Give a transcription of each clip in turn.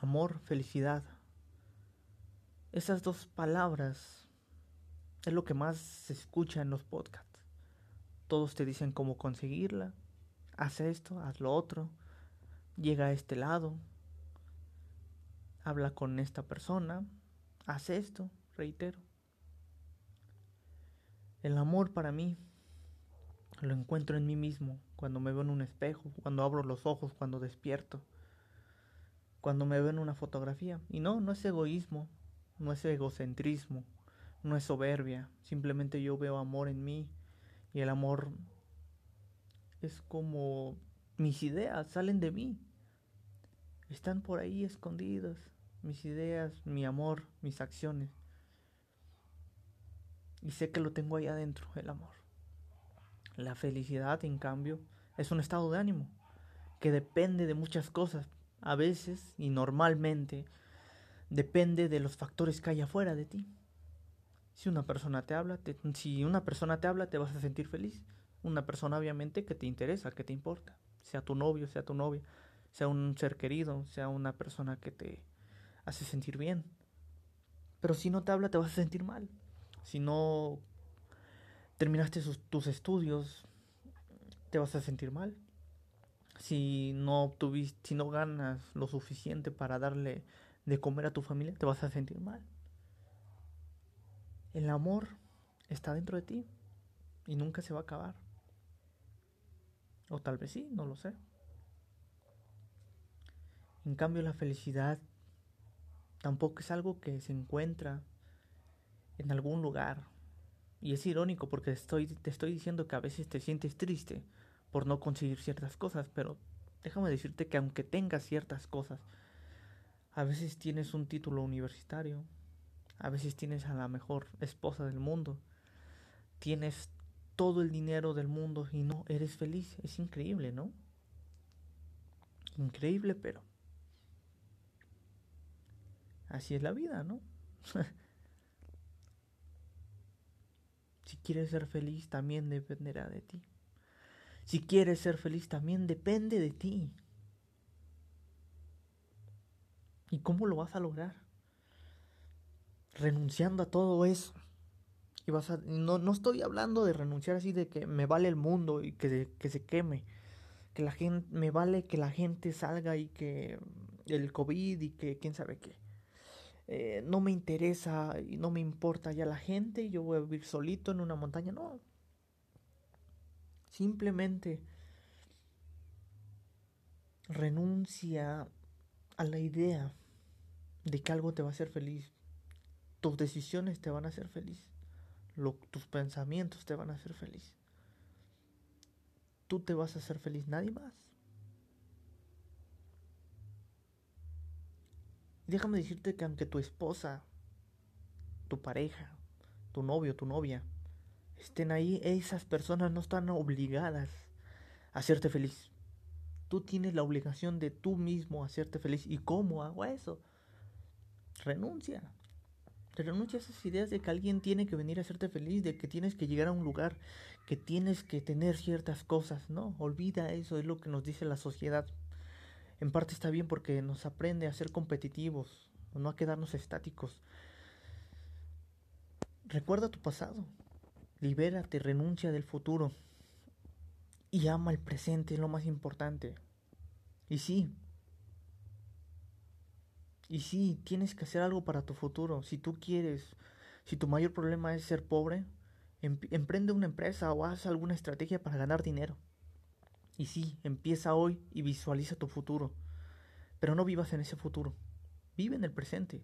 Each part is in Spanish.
Amor, felicidad. Esas dos palabras es lo que más se escucha en los podcasts. Todos te dicen cómo conseguirla. Haz esto, haz lo otro. Llega a este lado. Habla con esta persona. Haz esto, reitero. El amor para mí lo encuentro en mí mismo, cuando me veo en un espejo, cuando abro los ojos, cuando despierto, cuando me veo en una fotografía. Y no, no es egoísmo, no es egocentrismo, no es soberbia, simplemente yo veo amor en mí y el amor es como mis ideas salen de mí. Están por ahí escondidas, mis ideas, mi amor, mis acciones. Y sé que lo tengo ahí adentro, el amor. La felicidad, en cambio, es un estado de ánimo que depende de muchas cosas. A veces y normalmente depende de los factores que hay afuera de ti. Si una persona te habla, si una persona te habla, te vas a sentir feliz. Una persona obviamente que te interesa, que te importa, sea tu novio, sea tu novia, sea un ser querido, sea una persona que te hace sentir bien. Pero si no te habla, te vas a sentir mal. Si no terminaste tus estudios, te vas a sentir mal. Si no obtuviste, si no ganas lo suficiente para darle de comer a tu familia, te vas a sentir mal. El amor está dentro de ti y nunca se va a acabar. O tal vez sí, no lo sé. En cambio, la felicidad tampoco es algo que se encuentra en algún lugar y es irónico porque estoy, te estoy diciendo que a veces te sientes triste por no conseguir ciertas cosas, pero déjame decirte que aunque tengas ciertas cosas, a veces tienes un título universitario, a veces tienes a la mejor esposa del mundo, tienes todo el dinero del mundo y no eres feliz. Es increíble, ¿no? Increíble, pero así es la vida, ¿no? Si quieres ser feliz, también dependerá de ti. Si quieres ser feliz, también depende de ti. ¿Y cómo lo vas a lograr? Renunciando a todo eso. Y vas a, no, no estoy hablando de renunciar así de que me vale el mundo y que, que se queme. Que la gente, me vale que la gente salga y que el COVID y que quién sabe qué. Eh, no me interesa y no me importa ya la gente, yo voy a vivir solito en una montaña, no. Simplemente renuncia a la idea de que algo te va a hacer feliz. Tus decisiones te van a hacer feliz. tus pensamientos te van a hacer feliz. Tú te vas a hacer feliz, nadie más. déjame decirte que aunque tu esposa, tu pareja, tu novio, tu novia, estén ahí, esas personas no están obligadas a hacerte feliz. Tú tienes la obligación de tú mismo hacerte feliz. ¿Y cómo hago eso? Renuncia. Renuncia a esas ideas de que alguien tiene que venir a hacerte feliz, de que tienes que llegar a un lugar, que tienes que tener ciertas cosas. No, olvida eso, es lo que nos dice la sociedad en parte está bien porque nos aprende a ser competitivos, no a quedarnos estáticos. Recuerda tu pasado, libérate, renuncia del futuro y ama el presente, es lo más importante. Y sí, y sí, tienes que hacer algo para tu futuro. Si tú quieres, si tu mayor problema es ser pobre, emprende una empresa o haz alguna estrategia para ganar dinero. Y sí, empieza hoy y visualiza tu futuro. Pero no vivas en ese futuro. Vive en el presente.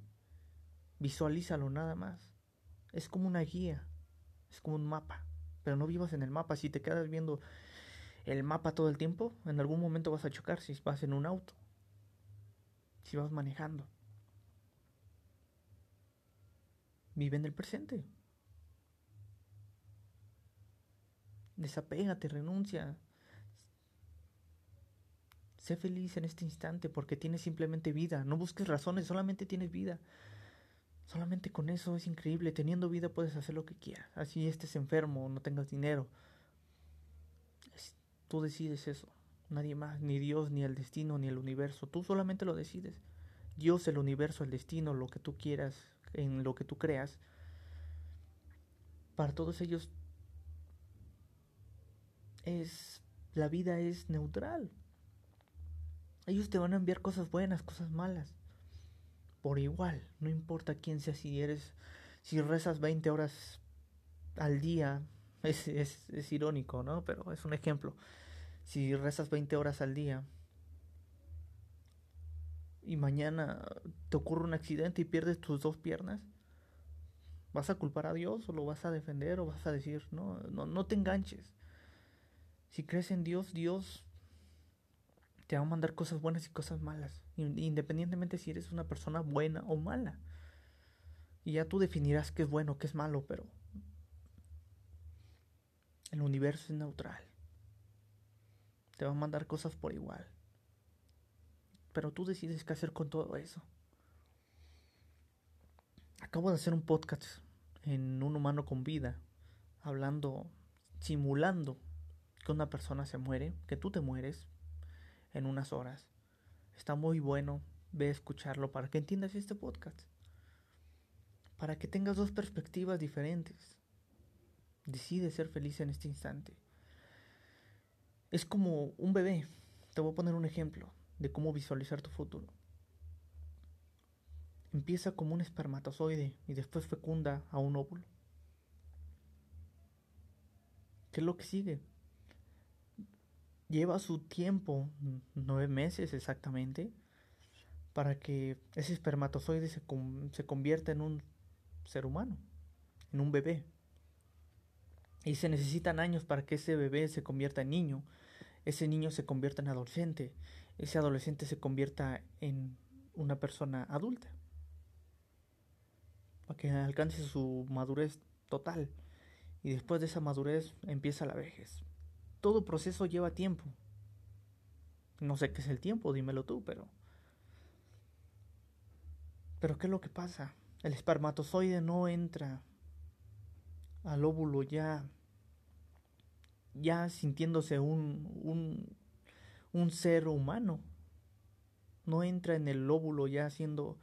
Visualízalo nada más. Es como una guía. Es como un mapa. Pero no vivas en el mapa. Si te quedas viendo el mapa todo el tiempo, en algún momento vas a chocar si vas en un auto. Si vas manejando. Vive en el presente. Desapégate, renuncia. Sé feliz en este instante porque tienes simplemente vida. No busques razones, solamente tienes vida. Solamente con eso es increíble. Teniendo vida puedes hacer lo que quieras. Así estés enfermo, no tengas dinero. tú decides eso. Nadie más, ni Dios, ni el destino, ni el universo. Tú solamente lo decides. Dios, el universo, el destino, lo que tú quieras, en lo que tú creas, para todos ellos es la vida es neutral. Ellos te van a enviar cosas buenas, cosas malas. Por igual, no importa quién seas, si eres, si rezas 20 horas al día, es, es, es irónico, ¿no? Pero es un ejemplo. Si rezas 20 horas al día y mañana te ocurre un accidente y pierdes tus dos piernas, ¿vas a culpar a Dios o lo vas a defender o vas a decir, no, no, no te enganches? Si crees en Dios, Dios te va a mandar cosas buenas y cosas malas, independientemente si eres una persona buena o mala. Y ya tú definirás qué es bueno, qué es malo, pero el universo es neutral. Te va a mandar cosas por igual. Pero tú decides qué hacer con todo eso. Acabo de hacer un podcast en un humano con vida, hablando, simulando que una persona se muere, que tú te mueres, en unas horas. Está muy bueno, ve escucharlo para que entiendas este podcast. Para que tengas dos perspectivas diferentes. Decide ser feliz en este instante. Es como un bebé. Te voy a poner un ejemplo de cómo visualizar tu futuro. Empieza como un espermatozoide y después fecunda a un óvulo. ¿Qué es lo que sigue? Lleva su tiempo, nueve meses exactamente, para que ese espermatozoide se, se convierta en un ser humano, en un bebé. Y se necesitan años para que ese bebé se convierta en niño, ese niño se convierta en adolescente, ese adolescente se convierta en una persona adulta, para que alcance su madurez total. Y después de esa madurez empieza la vejez todo proceso lleva tiempo. No sé qué es el tiempo, dímelo tú, pero... Pero ¿qué es lo que pasa? El espermatozoide no entra al óvulo ya ya sintiéndose un, un, un ser humano. No entra en el óvulo ya siendo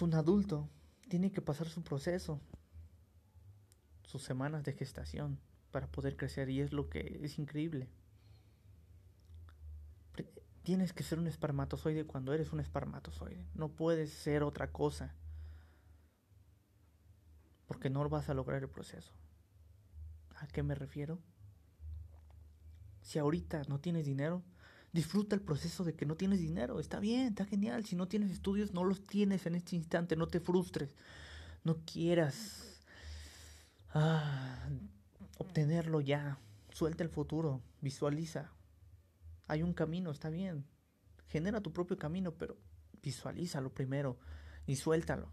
un adulto. Tiene que pasar su proceso, sus semanas de gestación para poder crecer y es lo que es increíble. Tienes que ser un espermatozoide cuando eres un espermatozoide. No puedes ser otra cosa. Porque no vas a lograr el proceso. ¿A qué me refiero? Si ahorita no tienes dinero, disfruta el proceso de que no tienes dinero. Está bien, está genial. Si no tienes estudios, no los tienes en este instante. No te frustres. No quieras ah, obtenerlo ya. Suelta el futuro, visualiza. Hay un camino, está bien. Genera tu propio camino, pero visualízalo primero y suéltalo.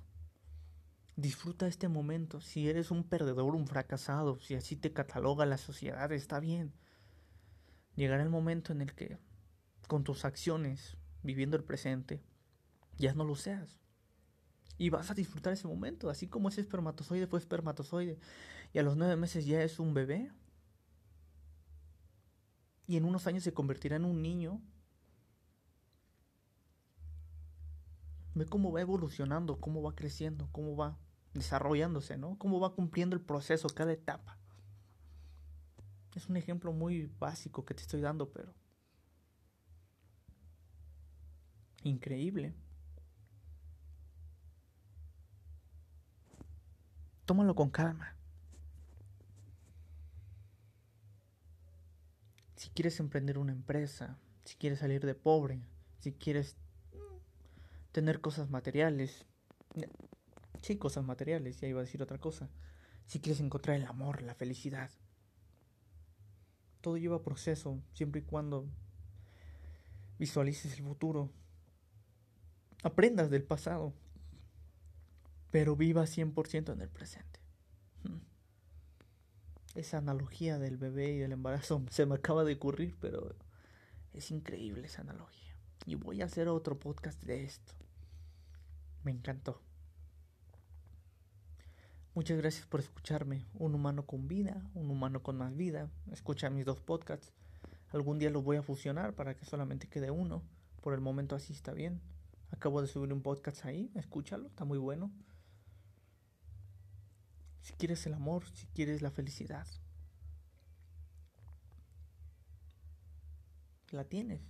Disfruta este momento. Si eres un perdedor, un fracasado, si así te cataloga la sociedad, está bien. Llegará el momento en el que, con tus acciones, viviendo el presente, ya no lo seas. Y vas a disfrutar ese momento, así como ese espermatozoide fue espermatozoide y a los nueve meses ya es un bebé. Y en unos años se convertirá en un niño. Ve cómo va evolucionando, cómo va creciendo, cómo va desarrollándose, ¿no? Cómo va cumpliendo el proceso, cada etapa. Es un ejemplo muy básico que te estoy dando, pero increíble. Tómalo con calma. Si quieres emprender una empresa, si quieres salir de pobre, si quieres tener cosas materiales, sí, cosas materiales, ya iba a decir otra cosa. Si quieres encontrar el amor, la felicidad, todo lleva proceso, siempre y cuando visualices el futuro, aprendas del pasado, pero viva 100% en el presente. Hmm. Esa analogía del bebé y del embarazo se me acaba de ocurrir, pero es increíble esa analogía. Y voy a hacer otro podcast de esto. Me encantó. Muchas gracias por escucharme. Un humano con vida, un humano con más vida. Escucha mis dos podcasts. Algún día los voy a fusionar para que solamente quede uno Por el momento así está bien. Acabo de subir un podcast ahí, escúchalo, está muy bueno. Si quieres el amor, si quieres la felicidad, la tienes.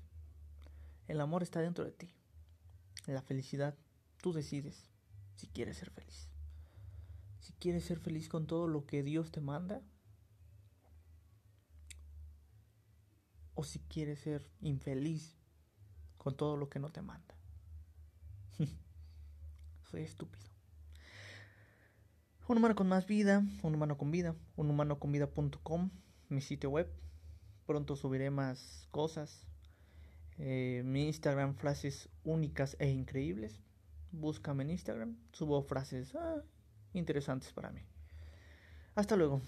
El amor está dentro de ti. La felicidad, tú decides si quieres ser feliz. Si quieres ser feliz con todo lo que Dios te manda, o si quieres ser infeliz con todo lo que no te manda. Soy estúpido. Un humano con más vida, un humano con vida, unhumanoconvida.com, mi sitio web. Pronto subiré más cosas. Eh, mi Instagram, frases únicas e increíbles. Búscame en Instagram, subo frases ah, interesantes para mí. Hasta luego.